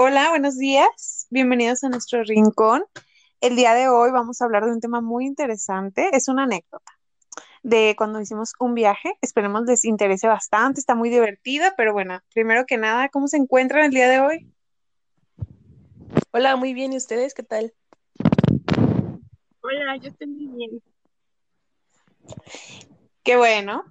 Hola, buenos días. Bienvenidos a nuestro rincón. El día de hoy vamos a hablar de un tema muy interesante. Es una anécdota de cuando hicimos un viaje. Esperemos les interese bastante. Está muy divertida, pero bueno, primero que nada, ¿cómo se encuentran el día de hoy? Hola, muy bien. ¿Y ustedes qué tal? Hola, yo estoy muy bien. Qué bueno.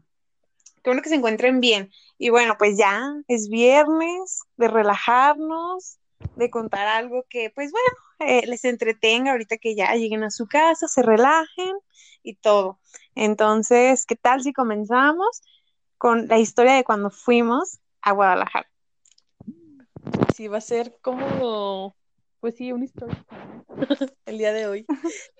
Qué bueno que se encuentren bien. Y bueno, pues ya es viernes de relajarnos, de contar algo que, pues bueno, eh, les entretenga ahorita que ya lleguen a su casa, se relajen y todo. Entonces, ¿qué tal si comenzamos con la historia de cuando fuimos a Guadalajara? Sí, va a ser como, pues sí, una historia el día de hoy.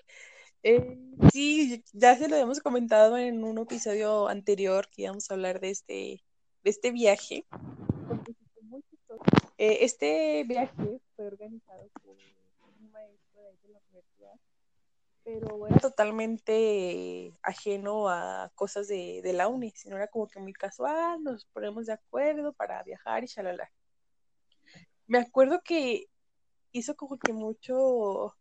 Eh, sí, ya se lo habíamos comentado en un episodio anterior que íbamos a hablar de este, de este viaje. Eh, este viaje fue organizado por un maestro de la universidad, pero era totalmente ajeno a cosas de, la uni, sino era como que muy casual, nos ponemos de acuerdo para viajar y shalala. Me acuerdo que hizo como que mucho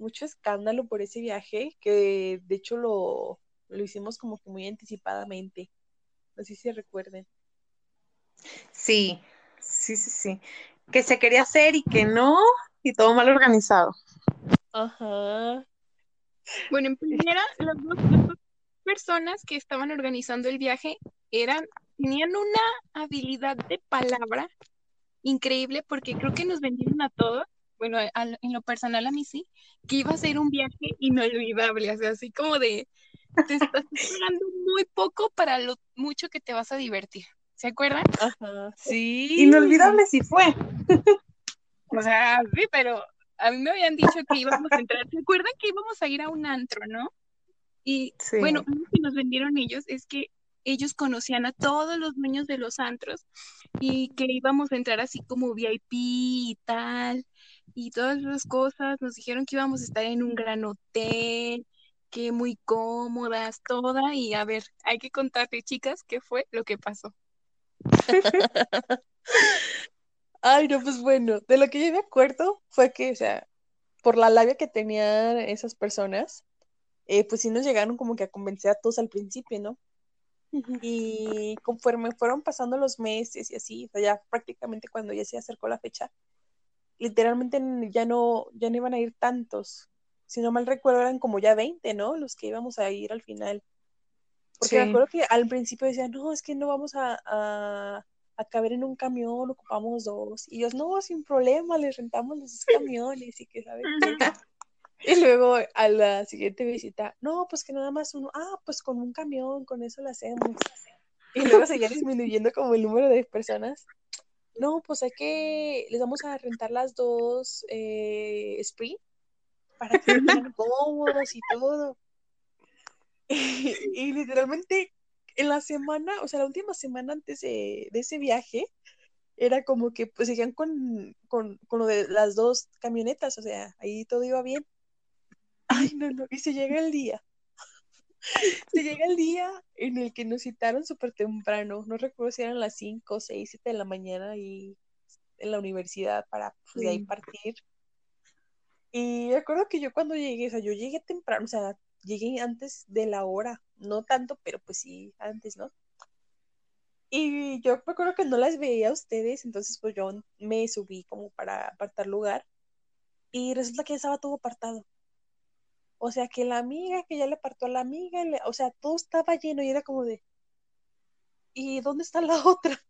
mucho escándalo por ese viaje, que de hecho lo, lo hicimos como que muy anticipadamente. No sé si recuerden. Sí, sí, sí, sí. Que se quería hacer y que no, y todo mal organizado. Ajá. Bueno, en primera, las dos, las dos personas que estaban organizando el viaje eran, tenían una habilidad de palabra increíble porque creo que nos vendieron a todos bueno, al- en lo personal a mí sí, que iba a ser un viaje inolvidable, o sea, así como de, te estás pagando muy poco para lo mucho que te vas a divertir. ¿Se acuerdan? Ajá. Sí. Inolvidable sí fue. O sea, sí, pero a mí me habían dicho que íbamos a entrar. ¿Se acuerdan que íbamos a ir a un antro, no? Y Sí. bueno, algo que nos vendieron ellos es que ellos conocían a todos los dueños de los antros y que íbamos a entrar así como VIP y tal, y todas esas cosas. Nos dijeron que íbamos a estar en un gran hotel, que muy cómodas, toda. Y a ver, hay que contarte, chicas, qué fue lo que pasó. Ay, no, pues bueno, de lo que yo me acuerdo fue que, o sea, por la labia que tenían esas personas, eh, pues sí nos llegaron como que a convencer a todos al principio, ¿no? Y conforme fueron pasando los meses y así, o sea, ya prácticamente cuando ya se acercó la fecha, literalmente ya no, ya no iban a ir tantos. Si no mal recuerdo, eran como ya 20, ¿no? Los que íbamos a ir al final. Porque me acuerdo que al principio decían, no, es que no vamos a, a, a caber en un camión, ocupamos dos. Y ellos, no, sin problema, les rentamos los camiones y que sabes qué. Y luego a la siguiente visita, no, pues que nada más uno, ah, pues con un camión, con eso lo hacemos. Y luego seguía disminuyendo como el número de personas. No, pues hay que, les vamos a rentar las dos eh, Sprint para que estén cómodos y todo. Y, y literalmente en la semana, o sea, la última semana antes de, de ese viaje, era como que pues seguían con, con, con lo de las dos camionetas, o sea, ahí todo iba bien. Ay, no, no, y se llega el día. Se llega el día en el que nos citaron súper temprano, no recuerdo si eran las 5, 6, 7 de la mañana y en la universidad para pues, de ahí partir. Y me acuerdo que yo cuando llegué, o sea, yo llegué temprano, o sea, llegué antes de la hora, no tanto, pero pues sí, antes, ¿no? Y yo me acuerdo que no las veía a ustedes, entonces pues yo me subí como para apartar lugar y resulta que ya estaba todo apartado. O sea, que la amiga, que ya le apartó a la amiga, o sea, todo estaba lleno y era como de, ¿y dónde está la otra?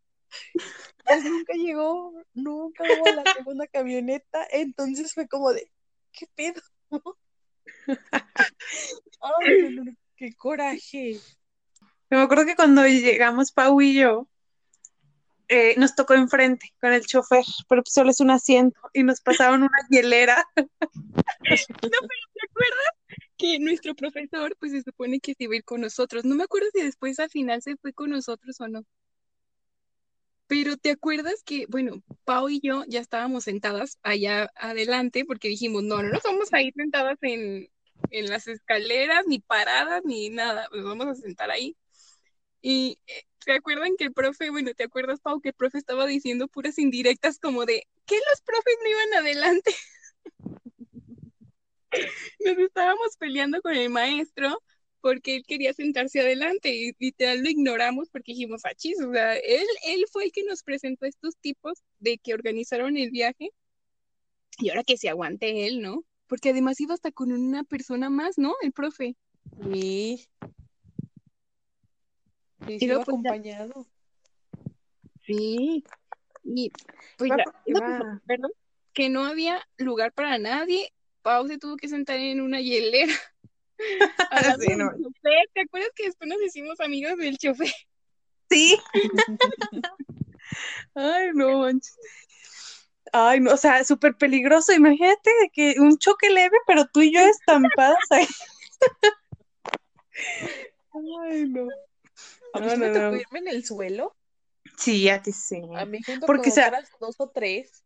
Pues nunca llegó, nunca hubo la segunda camioneta, entonces fue como de, ¿qué pedo? Ay, qué coraje. Me acuerdo que cuando llegamos Pau y yo, eh, nos tocó enfrente con el chofer, pero pues solo es un asiento y nos pasaron una hielera. ¿Te acuerdas que nuestro profesor, pues se supone que se iba a ir con nosotros? No me acuerdo si después al final se fue con nosotros o no. Pero ¿te acuerdas que, bueno, Pau y yo ya estábamos sentadas allá adelante porque dijimos, no, no nos vamos a ir sentadas en, en las escaleras, ni paradas, ni nada, nos vamos a sentar ahí. Y eh, ¿te acuerdan que el profe, bueno, ¿te acuerdas, Pau, que el profe estaba diciendo puras indirectas como de, qué los profes no iban adelante? Nos estábamos peleando con el maestro porque él quería sentarse adelante y literal lo ignoramos porque dijimos, achis, o sea, él, él fue el que nos presentó a estos tipos de que organizaron el viaje y ahora que se aguante él, ¿no? Porque además iba hasta con una persona más, ¿no? El profe. Sí. Sí, Y luego, pues, acompañado. Sí. Y pues no, pues, perdón, que no había lugar para nadie. Pau se tuvo que sentar en una hielera. Sí, del no. chofer. ¿Te acuerdas que después nos hicimos amigos del chofer? Sí. Ay, no manches. Ay, no, o sea, súper peligroso. Imagínate que un choque leve, pero tú y yo estampadas ahí. Ay, no. A mí No, sí me no, tocó no. irme en el suelo. Sí, a ti sí. A mí junto Porque, con o sea, otras dos o tres.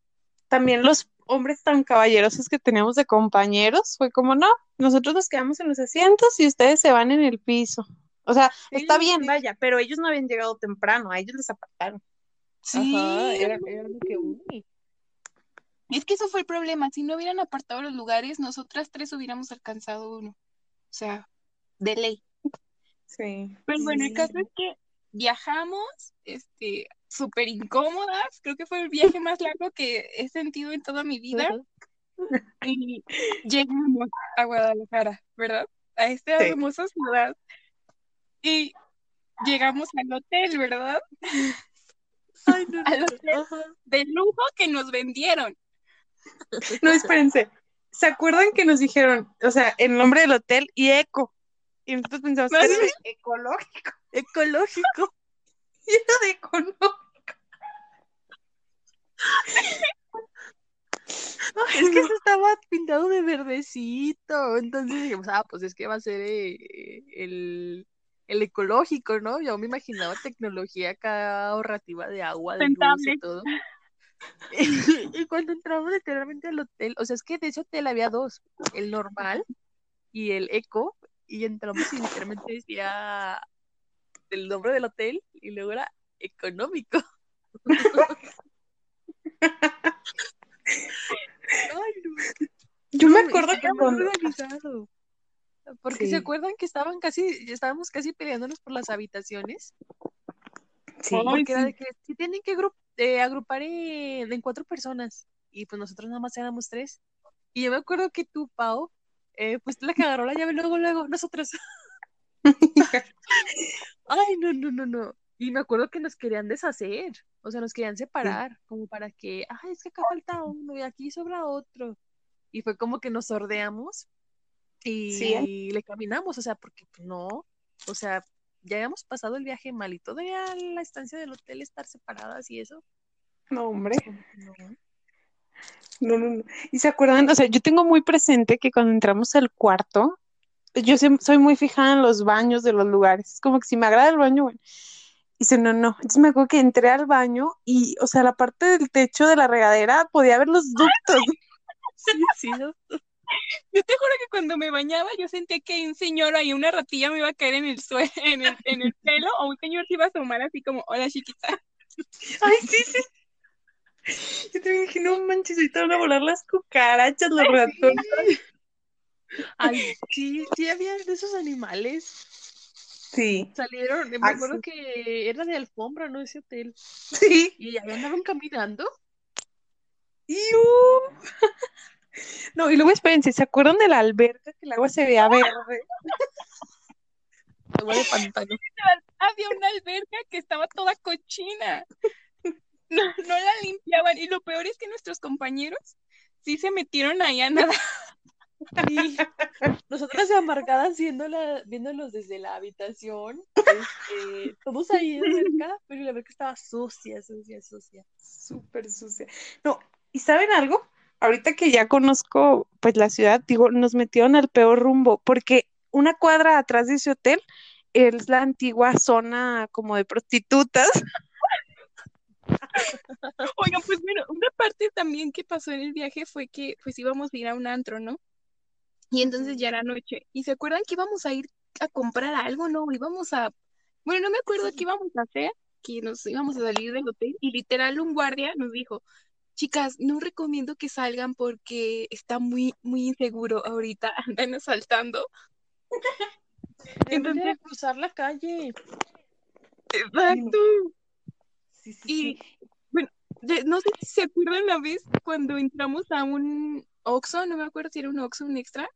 También los hombres tan caballerosos que teníamos de compañeros, fue como, no, nosotros nos quedamos en los asientos y ustedes se van en el piso. O sea, está Sí, bien, sí. vaya, pero ellos no habían llegado temprano, a ellos les apartaron. Ajá, era, era lo que uní. Es que eso fue el problema. Si no hubieran apartado los lugares, nosotras tres hubiéramos alcanzado uno. O sea, de ley. Sí. Pero bueno, el caso es que viajamos, este, súper incómodas. Creo que fue el viaje más largo que he sentido en toda mi vida. Y llegamos a Guadalajara, ¿verdad? A esta Sí. hermosa ciudad. Y llegamos al hotel, ¿verdad? Ay, no, Al hotel de lujo que nos vendieron. No, espérense. ¿Se acuerdan que nos dijeron, o sea, el nombre del hotel y eco? Y nosotros pensamos que era ecológico. Ecológico. Y era de económico. Es que eso estaba pintado de verdecito. Entonces dijimos, ah, pues es que va a ser eh, el, el ecológico, ¿no? Yo me imaginaba tecnología acá ahorrativa de agua, de luz y todo. Y cuando entramos literalmente al hotel, o sea, es que de ese hotel había dos, el normal y el eco, y entramos y literalmente decía el nombre del hotel y luego era económico. Ay, no. Yo me acuerdo que cuando... organizado. Porque Sí. se acuerdan que estaban casi, estábamos casi peleándonos por las habitaciones, Sí. Porque era de que si tienen que agru- eh, agrupar en, en cuatro personas, y pues nosotros nada más éramos tres. Y yo me acuerdo que tú, Pau, eh, pues la que agarró la llave luego, luego, nosotros. Ay, no, no, no, no. Y me acuerdo que nos querían deshacer, o sea, nos querían separar, como para que, ay, es que acá falta uno y aquí sobra otro. Y fue como que nos sordeamos y Sí, le caminamos, o sea, porque pues, no, o sea, ya habíamos pasado el viaje mal y todavía la estancia del hotel estar separadas y eso. No, hombre. No. No, no, no. ¿Y se acuerdan? O sea, yo tengo muy presente que cuando entramos al cuarto, yo soy muy fijada en los baños de los lugares. Es como que si me agrada el baño, bueno. Y dice, no, no. Entonces me acuerdo que entré al baño y, o sea, la parte del techo de la regadera podía ver los ductos. Sí, sí, no. Yo te juro que cuando me bañaba yo sentía que un señor ahí, una ratilla me iba a caer en el suelo, en el, en el pelo, o un señor se iba a asomar así como, hola chiquita. Ay, sí, sí. Yo te dije, no manches, ahorita van a volar las cucarachas, los ratones. Ay, sí, sí había de esos animales. Sí, Salieron, me Ay, acuerdo que era de alfombra, ¿no? Ese hotel. sí. Y ahí andaban caminando. ¡Iu! No, y luego espérense, ¿se acuerdan de la alberca que el agua se veía verde? Agua de pantano. Había una alberca que estaba toda cochina. No, no la limpiaban. Y lo peor es que nuestros compañeros sí se metieron ahí a nadar. Y nosotras amargadas viéndola, viéndolos desde la habitación, este, todos ahí alberca, pero la alberca estaba sucia, sucia, sucia. Súper sucia. No, ¿y saben algo? Ahorita que ya conozco pues la ciudad, digo, nos metieron al peor rumbo, porque una cuadra atrás de ese hotel es la antigua zona como de prostitutas. Oigan, pues bueno, una parte también que pasó en el viaje fue que pues íbamos a ir a un antro, ¿no? Y entonces ya era noche. ¿Y se acuerdan que íbamos a ir a comprar algo, no? Íbamos a... Bueno, no me acuerdo qué íbamos a hacer, que nos íbamos a salir del hotel y literal un guardia nos dijo, chicas, no recomiendo que salgan porque está muy, muy inseguro ahorita, andan asaltando. Entonces, cruzar la calle. Exacto. Sí, sí, Y sí. De- no sé si se acuerdan la vez cuando entramos a un Oxxo, no me acuerdo si era un Oxxo, un extra.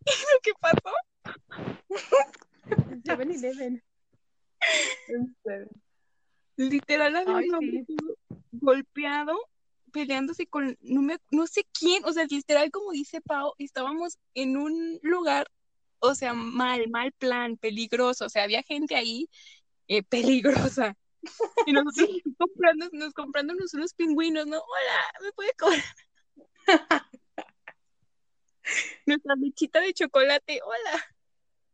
Lo que pasó, En 7-Eleven. literal había sí. golpeado, peleándose con no, me, no sé quién, o sea, literal como dice Pau, estábamos en un lugar, o sea, mal, mal plan, peligroso, o sea, había gente ahí eh, peligrosa. Y nosotros comprando, nos comprándonos unos pingüinos, ¿no? Hola, ¿me puede cobrar? Nuestra lechita de chocolate, hola.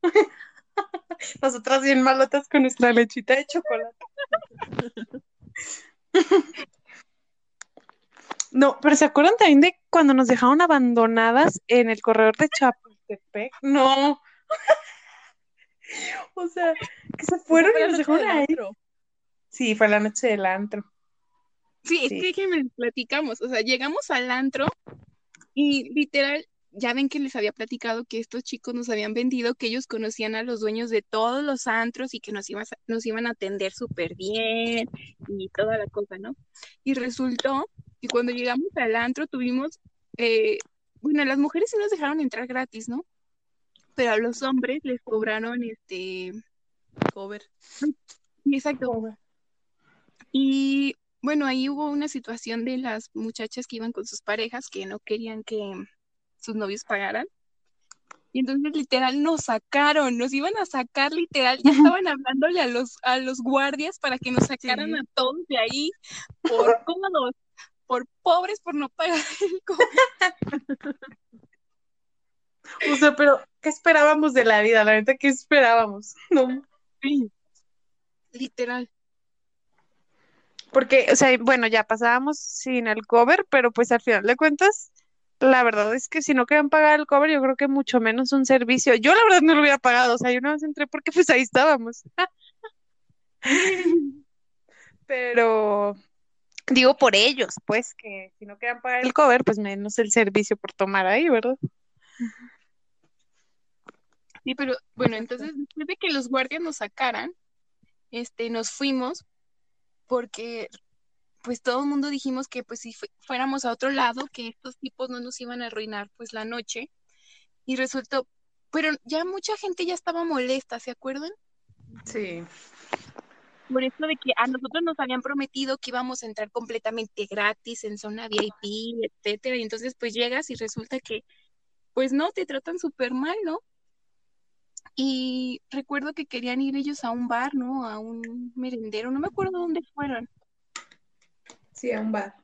Nosotras bien malotas con nuestra lechita de chocolate. No, pero ¿se acuerdan también de cuando nos dejaron abandonadas en el corredor de Chapultepec? No. O sea, que se fueron Fue y nos dejaron ahí. Sí, fue la noche del antro. Sí, es Sí. que déjenme les platicamos. O sea, llegamos al antro y literal, ya ven que les había platicado que estos chicos nos habían vendido que ellos conocían a los dueños de todos los antros y que nos, iban a- nos iban a atender súper bien y toda la cosa, ¿no? Y resultó que cuando llegamos al antro tuvimos, eh, bueno, las mujeres sí nos dejaron entrar gratis, ¿no? Pero a los hombres les cobraron, este, Cover. exacto. Y bueno, ahí hubo una situación de las muchachas que iban con sus parejas que no querían que sus novios pagaran. Y entonces literal nos sacaron, nos iban a sacar literal, ya estaban hablándole a los, a los guardias para que nos sacaran Sí. a todos de ahí por cómodos, por pobres, por no pagar el. O sea, pero ¿qué esperábamos de la vida? La neta, ¿qué esperábamos? No. Sí, Literal. Porque, o sea, bueno, ya pasábamos sin el cover, pero pues al final de cuentas, la verdad es que si no querían pagar el cover, yo creo que mucho menos un servicio. Yo la verdad no lo hubiera pagado, o sea, yo no más entré porque pues ahí estábamos. Pero digo por ellos, pues, que si no querían pagar el cover, pues menos el servicio por tomar ahí, ¿verdad? Sí, pero bueno, entonces después de que los guardias nos sacaran, este, nos fuimos porque pues todo el mundo dijimos que pues si fu- fuéramos a otro lado, que estos tipos no nos iban a arruinar pues la noche. Y resultó, pero ya mucha gente ya estaba molesta, ¿se acuerdan? Sí. Por esto de que a nosotros nos habían prometido que íbamos a entrar completamente gratis en zona VIP, etcétera, y entonces pues llegas y resulta que pues no, te tratan súper mal, ¿no? Y recuerdo que querían ir ellos a un bar, ¿no? A un merendero, no me acuerdo dónde fueron. Sí, a un bar.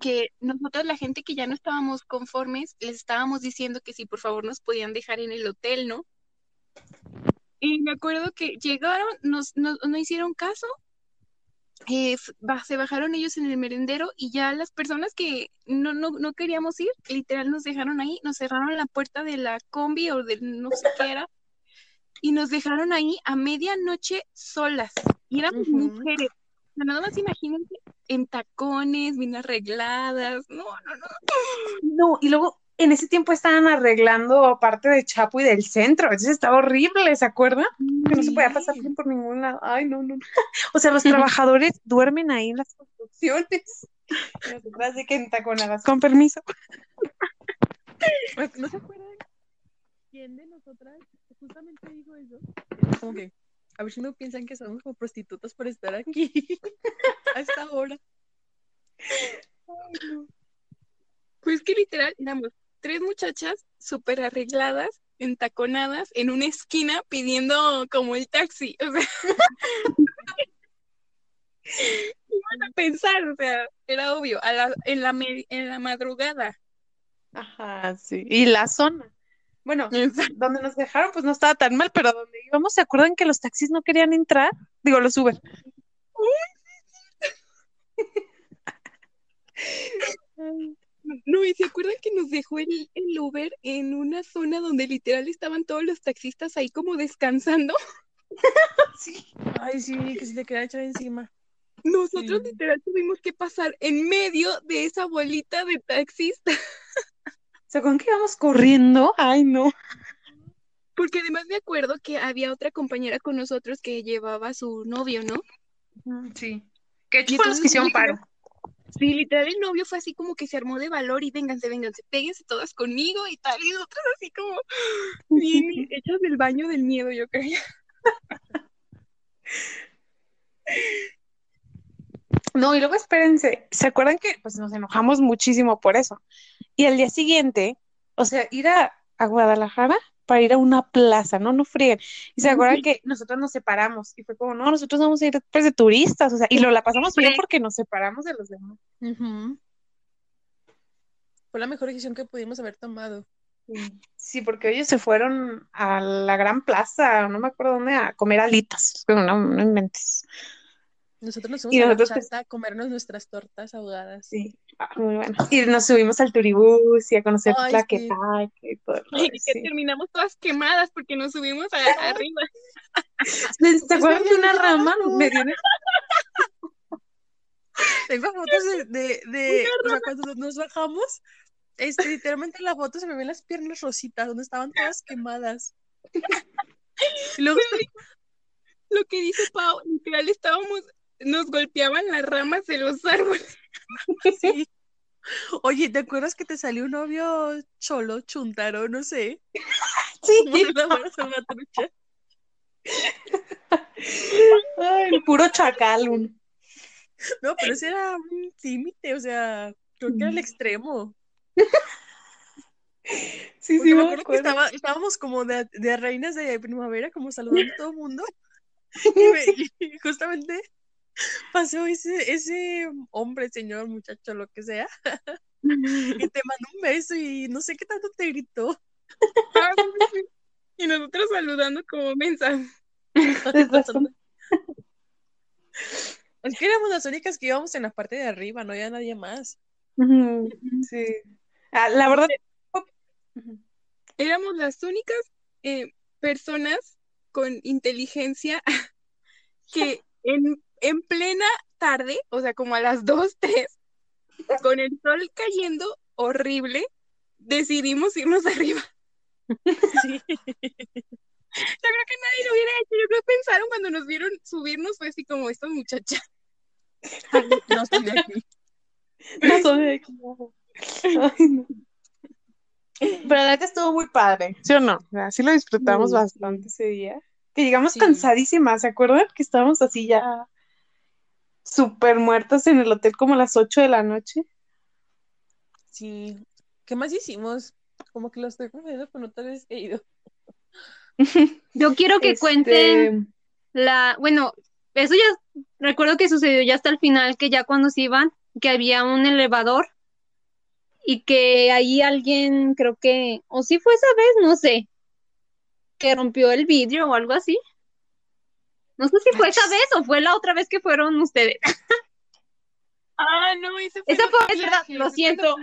que nosotros, la gente que ya no estábamos conformes, les estábamos diciendo que si por favor nos podían dejar en el hotel, ¿no? Y me acuerdo que llegaron, nos, nos- no hicieron caso, eh, se bajaron ellos en el merendero y ya las personas que no, no, no queríamos ir, literal nos dejaron ahí, nos cerraron la puerta de la combi o de no sé qué era, y nos dejaron ahí a medianoche solas. Y éramos Ujú. mujeres. O sea, nada más imagínense en tacones, bien arregladas. No, no, no. No, y luego en ese tiempo estaban arreglando parte de Chapo y del centro, entonces estaba horrible, ¿se acuerdan? Que no se podía pasar bien por ningún lado. Ay, no, no. O sea, los trabajadores duermen ahí en las construcciones. Nosotras de que entaconadas, con permiso. ¿No se acuerdan quién de nosotras justamente dijo eso? Como que, a ver si no piensan que somos como prostitutas por estar aquí a esta hora. Pues que literal éramos tres muchachas súper arregladas, entaconadas, en una esquina pidiendo como el taxi. O sea, iban a pensar, o sea, era obvio, a la, en, la en la madrugada. Ajá, sí. Y la zona. Bueno, donde nos dejaron, pues no estaba tan mal, pero donde íbamos, ¿se acuerdan que los taxis no querían entrar? Digo, los Uber. No, y se acuerdan que nos dejó el, el Uber en una zona donde literal estaban todos los taxistas ahí como descansando. Sí. Ay, sí, que se te queda echar encima. Nosotros Sí. literal tuvimos que pasar en medio de esa bolita de taxistas, ¿Se acuerdan que íbamos corriendo? Ay, no. porque además me acuerdo que había otra compañera con nosotros que llevaba a su novio, ¿no? Sí. Que fue los que hicieron paro. Sí, literal, el novio fue así como que se armó de valor y vénganse, vénganse, péguense todas conmigo y tal, y nosotros así como bien hechas del baño del miedo, yo creo. No, y luego espérense, ¿se acuerdan que pues nos enojamos muchísimo por eso? Y al día siguiente, o sea, ir a, a Guadalajara para ir a una plaza, ¿no? No fríen. Y se acuerdan que nosotros nos separamos y fue como, no, nosotros vamos a ir pues de turistas, o sea, y lo la pasamos bien porque nos separamos de los demás. Fue la mejor decisión que pudimos haber tomado. Sí, porque ellos se fueron a la gran plaza, no me acuerdo dónde, a comer alitas. No, no inventes. Nosotros nos fuimos Y a la nosotros, pues, chata a comernos nuestras tortas ahogadas. Sí, ah, muy bueno. Y nos subimos al Turibús y a conocer Ay, sí. Tlaquepaque y todo. Y que sí. terminamos todas quemadas porque nos subimos a- arriba. ¿Se se acuerdan de una rama? Me dio una- Tengo fotos de, de, de o sea, cuando nos bajamos, este, literalmente en la foto se me ven las piernas rositas, donde estaban todas quemadas. Y luego, Lo que dice Pau, literal estábamos, nos golpeaban las ramas de los árboles. sí. Oye, ¿te acuerdas que te salió un novio cholo, chuntaro, no sé? Sí. salvatrucha. Ay, el puro chacal. No, pero ese era un límite, o sea, creo que era el extremo. Sí, Porque sí, me me acuerdo que estaba, estábamos como de, de reinas de primavera, como saludando a todo el mundo. Y, me- y justamente pasó ese, ese hombre, señor, muchacho, lo que sea, y te mandó un beso y no sé qué tanto te gritó. Ah. Y nosotros saludando como mensas. Es que éramos las únicas que íbamos en la parte de arriba, no había nadie más. Sí. Ah, la verdad. Éramos las únicas eh, personas con inteligencia que en, en plena tarde, o sea, como a las 2, 3, con el sol cayendo horrible, decidimos irnos arriba. Sí. Yo creo que nadie lo hubiera hecho. Yo creo que pensaron cuando nos vieron subirnos, fue así como esta muchacha. No estoy de aquí. No soy de aquí. Ay, no. Pero la neta estuvo muy padre, ¿sí o no? O sea, sí lo disfrutamos Sí, bastante ese día. Que llegamos Sí. cansadísimas, ¿se acuerdan? Que estábamos así ya súper muertas en el hotel como a las 8 de la noche. Sí. ¿Qué más hicimos? Como que lo estoy confundiendo con otra vez he ido. Yo quiero que Este, cuenten la, bueno, eso ya recuerdo que sucedió ya hasta el final, que ya cuando se iban, que había un elevador y que ahí alguien, creo que, o sí fue esa vez, no sé, que rompió el vidrio o algo así. No sé si fue esa vez o fue la otra vez que fueron ustedes. Ah, no, ese fue Esa fue- es verdad, lo siento.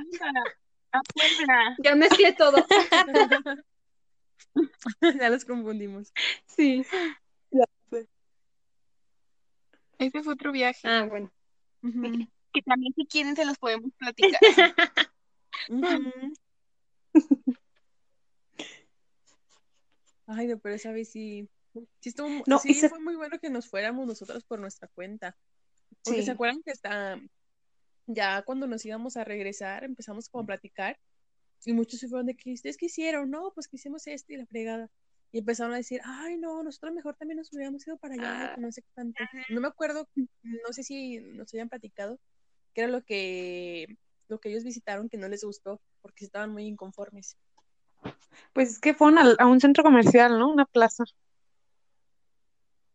A, Puebla. Ya mezclé todo. ya los confundimos. Sí. Ese fue otro viaje. Ah, bueno. Que también si quieren se los podemos platicar. Ay, no, pero esa vez sí. Sí, estuvo, No, sí se- fue muy bueno que nos fuéramos nosotros por nuestra cuenta. Porque Sí. se acuerdan que hasta ya cuando nos íbamos a regresar empezamos como a platicar y muchos se fueron de que ustedes qué hicieron, no, pues que hicimos esto y la fregada. Y empezaron a decir, ay, no, nosotros mejor también nos hubiéramos ido para allá, que no sé qué tanto. No me acuerdo, no sé si nos habían platicado, que era lo que, lo que ellos visitaron que no les gustó, porque estaban muy inconformes. Pues es que fueron a, un centro comercial, ¿no? Una plaza.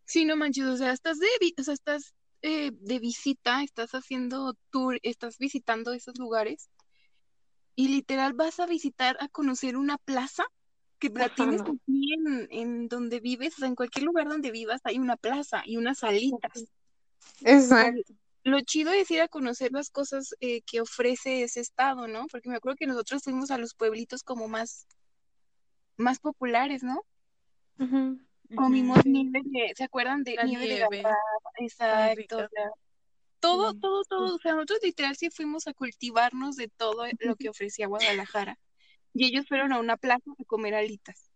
Sí, no manches, o sea, estás de, o sea, estás eh, de visita, estás haciendo tour, estás visitando esos lugares y literal vas a visitar, a conocer una plaza que la Ajá, tienes no. aquí en, en donde vives, o sea, en cualquier lugar donde vivas hay una plaza y unas salitas. Exacto. Lo chido es ir a conocer las cosas eh, que ofrece ese estado, ¿no? Porque me acuerdo que nosotros fuimos a los pueblitos como más, más populares, ¿no? Ujú. Comimos Ujú. nieve de, ¿se acuerdan de La nieve de garrafa? Exacto, rica. o sea, todo, todo, todo, o sea, nosotros literal sí fuimos a cultivarnos de todo lo que ofrecía Guadalajara. Y ellos fueron a una plaza a comer alitas.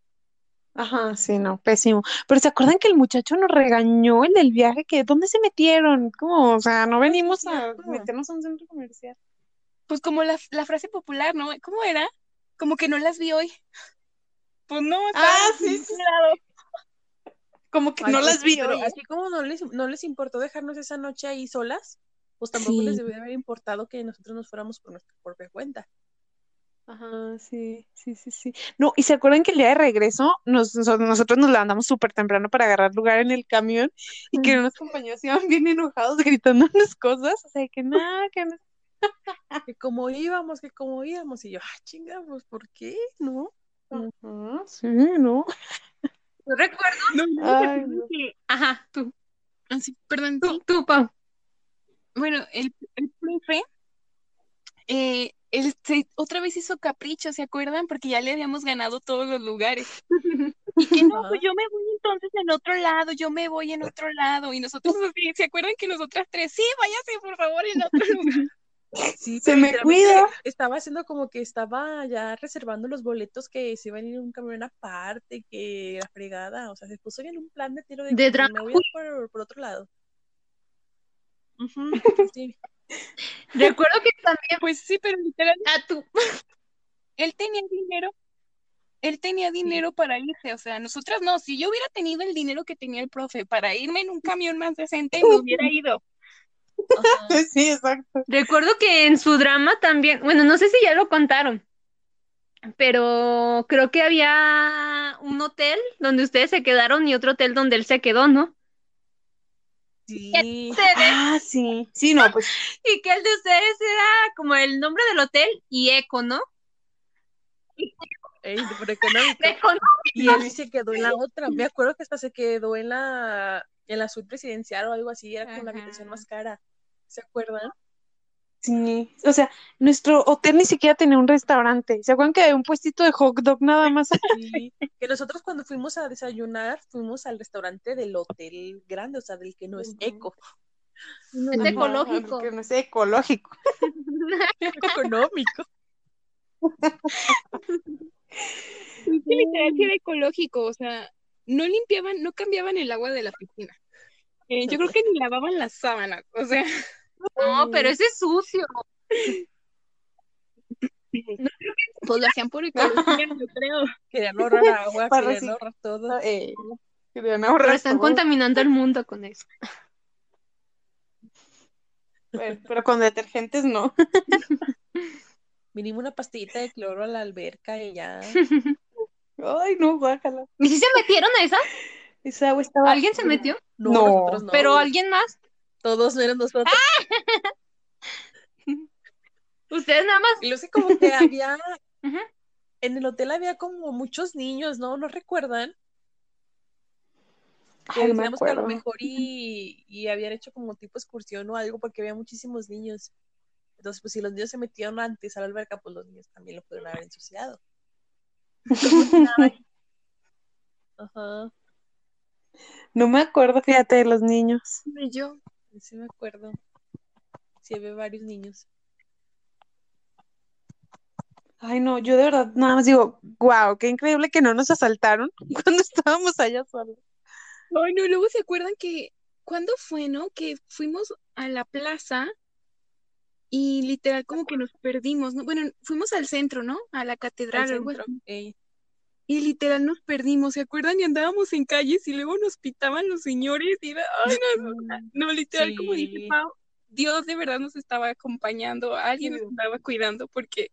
Ajá, sí, no, pésimo. Pero ¿se acuerdan que el muchacho nos regañó el del viaje? que ¿Dónde se metieron? ¿Cómo? O sea, no venimos a meternos a un centro comercial. Pues como la, la frase popular, ¿no? ¿Cómo era? Como que no las vi hoy. Pues no, Ah, sí, sí. lado. Como que Ay, no las vi pero hoy. así como no les, no les importó dejarnos esa noche ahí solas, pues tampoco Sí. les debió haber importado que nosotros nos fuéramos por nuestra propia cuenta. Ajá, sí, sí, sí, sí. No, y se acuerdan que el día de regreso nos, nos- nosotros nos levantamos súper temprano para agarrar lugar en el camión y que unos compañeros iban bien enojados gritándonos cosas, o sea, que nada, que no. Que como íbamos, que como íbamos. Y yo, ah, chinga, pues, ¿por qué? ¿No? Ajá, sí, ¿no? Yo recuerdo. No, no, Ay, no, no. que- Ajá, tú, ah, sí, perdón, tú, tú, Pau. Bueno, el, el profe, eh, él se- otra vez hizo capricho, ¿se acuerdan? Porque ya le habíamos ganado todos los lugares. Y que no, pues yo me voy entonces en otro lado, yo me voy en otro lado. Y nosotros así, ¿se acuerdan que nosotras tres? Sí, váyase por favor en otro lugar. Sí, Se me literalmente cuida. Estaba haciendo como que estaba ya reservando los boletos que se iban a ir en un camión aparte, que la fregada, o sea, se puso en un plan de tiro de, De drama me voy a ir por, por otro lado. Sí. Recuerdo que también. Pues sí, pero literal, Ah, tú. él tenía dinero, él tenía dinero para irse, o sea, nosotras no, si yo hubiera tenido el dinero que tenía el profe para irme en un camión más decente, me hubiera ido. Ajá. Sí, exacto. Recuerdo que en su drama también, bueno, no sé si ya lo contaron, pero creo que había un hotel donde ustedes se quedaron y otro hotel donde él se quedó, ¿no? Sí. Ah, sí. Sí, no, pues y que el de ustedes era como el nombre del hotel y Eco, ¿no? Ey, por económico. Y él se quedó en la otra. Me acuerdo que hasta se quedó en la, en la suite presidencial o algo así, era con la habitación más cara. ¿Se acuerdan? sí. O sea, nuestro hotel ni siquiera tenía un restaurante. ¿Se acuerdan que había un puestito de hot dog nada más? Sí. Que nosotros cuando fuimos a desayunar, fuimos al restaurante del hotel grande, o sea, del que no es eco, No es ecológico. Que no es ecológico. económico. Es que literal sí era ecológico, o sea, no limpiaban, no cambiaban el agua de la piscina. Eh, yo creo que ni lavaban las sábanas, o sea, No, pero ese es sucio. pues lo hacían por ecología, yo creo. Querían ahorrar agua, Para querían reciclar. ahorrar todo. Eh, querían Pero ahorrar están todo. contaminando el mundo con eso. Pero, pero con detergentes no. Mínimo una pastillita de cloro a la alberca y ya. Ay, no, guácala. ¿Y si se metieron a esa? Esa agua estaba. ¿Alguien se metió? No, nosotros no. ¿Pero alguien más? Todos eran nosotros. Ustedes nada más. Y luego sí como que había, en el hotel había como muchos niños, ¿no? ¿No recuerdan? Que Ay, no me decíamos que a lo mejor y, y habían hecho como tipo excursión o algo porque había muchísimos niños. Entonces, pues si los niños se metieron antes a la alberca, pues los niños también lo pudieron haber ensuciado. Ajá, No me acuerdo, fíjate, de los niños. Y yo, sí me acuerdo. Sí, había varios niños. Ay, no, yo de verdad nada más digo, wow, qué increíble que no nos asaltaron cuando estábamos allá solos. ay no, luego se acuerdan que, ¿cuándo fue, no? Que fuimos a la plaza y literal como que nos perdimos, ¿no? Bueno, fuimos al centro, ¿no? A la Al catedral, algo centro. así. Y literal nos perdimos, ¿se acuerdan? Y andábamos en calles y luego nos pitaban los señores y era, ay, no, no, no, literal, como dice. Pau, Dios de verdad nos estaba acompañando, alguien nos estaba cuidando porque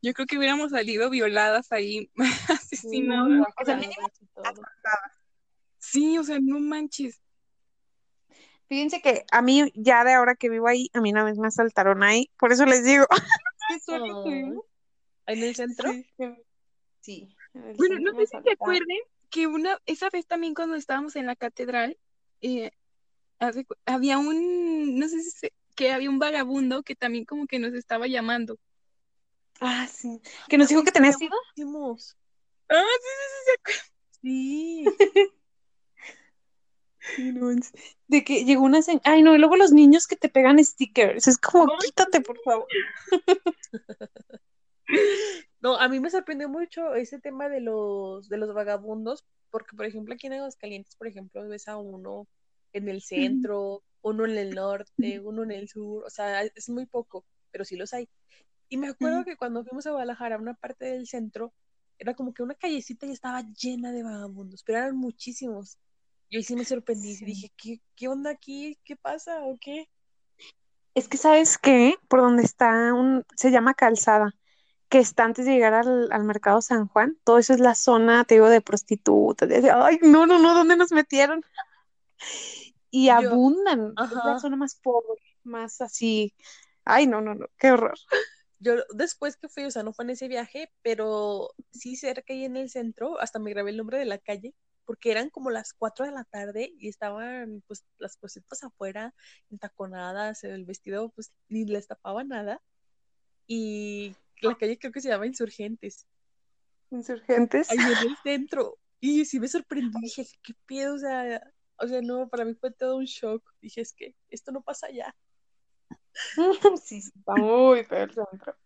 yo creo que hubiéramos salido violadas ahí, asesinadas. O sea. Sí, o sea, no manches. Fíjense que a mí, ya de ahora que vivo ahí, a mí una vez me asaltaron ahí, por eso les digo. Qué suerte tuvimos. ¿En el centro? Sí, sí. Bueno, no sé si se acuerden que una, esa vez también cuando estábamos en la catedral, eh, había un, no sé si se- que había un vagabundo que también como que nos estaba llamando. Ah, sí. Que nos dijo que tenía sido. Hicimos. Ah, sí, sí, sí, se acuerdan. Sí. Sí, no, en- de que llegó una Ay, no, y luego los niños que te pegan stickers. Es como, quítate, por favor. No, a mí me sorprendió mucho ese tema de los, de los vagabundos, porque por ejemplo aquí en Aguascalientes, por ejemplo, ves a uno en el centro, uno en el norte, uno en el sur, o sea, es muy poco, pero sí los hay. Y me acuerdo que cuando fuimos a Guadalajara, una parte del centro, era como que una callecita y estaba llena de vagabundos, pero eran muchísimos. Yo sí me sorprendí, Sí. dije, ¿qué, qué onda aquí? ¿Qué pasa? ¿O qué? Es que, ¿sabes qué? Por donde está un... Se llama Calzada, que está antes de llegar al, al Mercado San Juan. Todo eso es la zona, te digo, de prostitutas. de- Ay, no, no, no, ¿dónde nos metieron? Y Yo, abundan. Es la zona más pobre, más así. Ay, no, no, no, qué horror. Yo después que fui, o sea, no fue en ese viaje, pero sí cerca y en el centro, hasta me grabé el nombre de la calle, porque eran como las 4 de la tarde y estaban pues las cositas afuera, entaconadas, el vestido pues ni les tapaba nada. Y la calle creo que se llama Insurgentes, Insurgentes. ahí en el centro. Y sí me sorprendí, dije, ¿qué pedo? O sea, o sea, no, para mí fue todo un shock. Dije, es que esto no pasa allá. Sí, está muy feo el centro.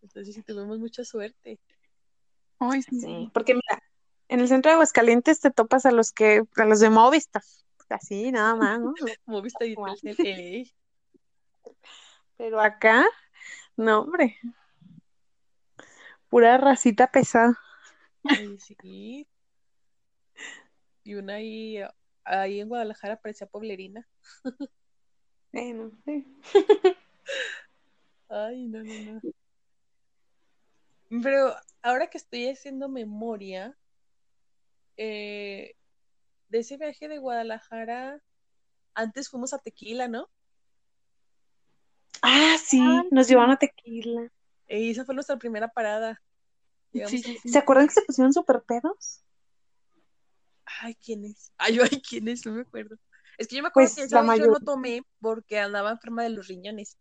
Entonces sí tuvimos mucha suerte. Ay, sí. Sí, porque mira, en el centro de Aguascalientes te topas a los que, a los de Movistar. Así, nada más, ¿no? Moviste y Guau. Telcel. Pero acá, no, hombre, pura racita pesada. Ay, sí. Y una ahí, ahí en Guadalajara parecía poblerina. Bueno, sí. Ay, no, no, no. Pero ahora que estoy haciendo memoria, eh, de ese viaje de Guadalajara, antes fuimos a Tequila, ¿no? Ah, sí, nos llevaron a tequila. Y esa fue nuestra primera parada. Llegamos Sí, a- sí, sí. ¿Se acuerdan que se pusieron súper pedos? Ay, ¿quién es? Ay, yo, ay, ¿quién es? No me acuerdo. Es que yo me acuerdo Pues que esa la vez yo no tomé porque andaba enferma de los riñones.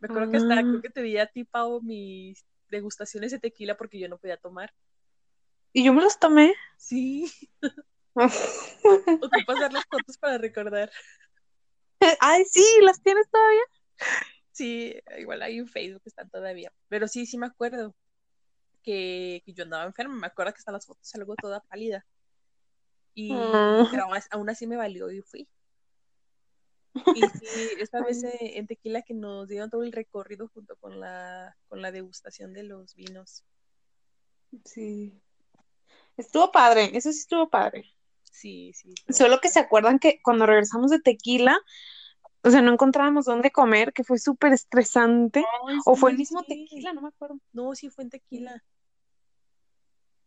Me acuerdo que hasta creo Ah, que te di a ti, Pau, mis degustaciones de tequila porque yo no podía tomar. y yo me los tomé. Sí, ocupas dar las fotos para recordar. Ay, sí, ¿las tienes todavía? Sí, igual hay en Facebook están todavía. Pero sí, sí me acuerdo que, que yo andaba enferma. Me acuerdo que hasta las fotos salgo toda pálida. Y, Ah, pero aún, as- aún así me valió y fui. Y sí, esta vez en Tequila que nos dieron todo el recorrido junto con la, con la degustación de los vinos. sí. Estuvo padre, eso sí estuvo padre. Sí, sí, estuvo Solo que se acuerdan que cuando regresamos de tequila, o sea, no encontrábamos dónde comer, que fue súper estresante. Ay, O fue el mismo sí. tequila, no me acuerdo. No, sí fue en Tequila.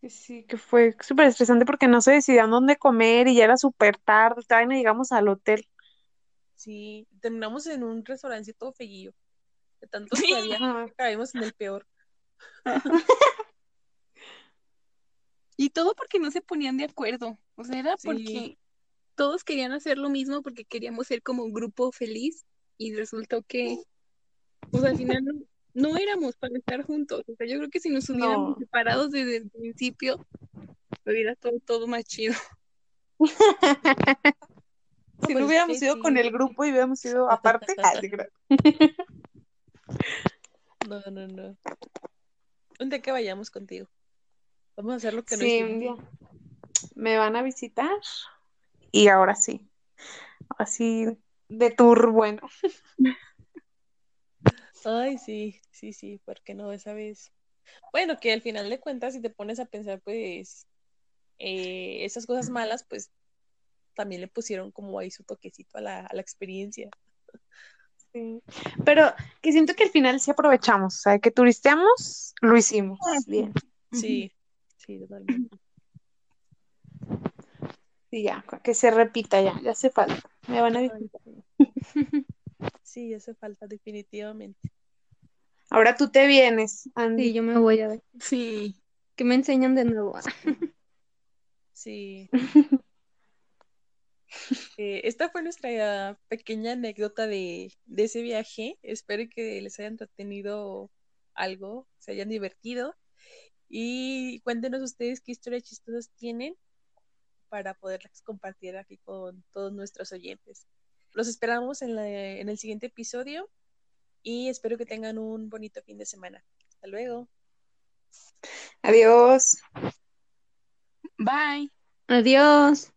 sí, que fue súper estresante porque no se decidían dónde comer y ya era súper tarde, todavía no llegamos al hotel. Sí, terminamos en un restaurancito feillo. De tantos Sí. que había, Ajá. caímos en el peor. Y todo porque no se ponían de acuerdo. O sea, era Sí, porque todos querían hacer lo mismo porque queríamos ser como un grupo feliz y resultó que, pues al final no, no éramos para estar juntos. O sea, yo creo que si nos hubiéramos No. separados desde el principio, hubiera todo, todo más chido. no, Si pues no es hubiéramos ido con el grupo y hubiéramos ido aparte, ah. No, no, no. Un día que vayamos contigo. Vamos a hacer lo que no Sí, un hicimos. día me van a visitar y ahora sí, así de tour bueno. Ay, sí, sí, sí, ¿por qué no esa vez? Bueno, que al final de cuentas, si te pones a pensar, pues, eh, esas cosas malas, pues, también le pusieron como ahí su toquecito a la, a la experiencia. Sí. Pero que siento que al final sí aprovechamos, o sea, que turisteamos, lo hicimos bien. Sí, sí, totalmente. Y ya, que se repita ya, ya hace falta. Me van a visitar. sí. Sí, hace falta, definitivamente. Ahora tú te vienes, Sí, Andy. yo me voy a ver. Sí. Que me enseñan de nuevo. Sí. Eh, esta fue nuestra pequeña anécdota de, de ese viaje. Espero que les haya entretenido algo, se hayan divertido. Y cuéntenos ustedes qué historias chistosas tienen para poderlas compartir aquí con todos nuestros oyentes. Los esperamos en, la- en el siguiente episodio y espero que tengan un bonito fin de semana. Hasta luego. Adiós. Bye. Adiós.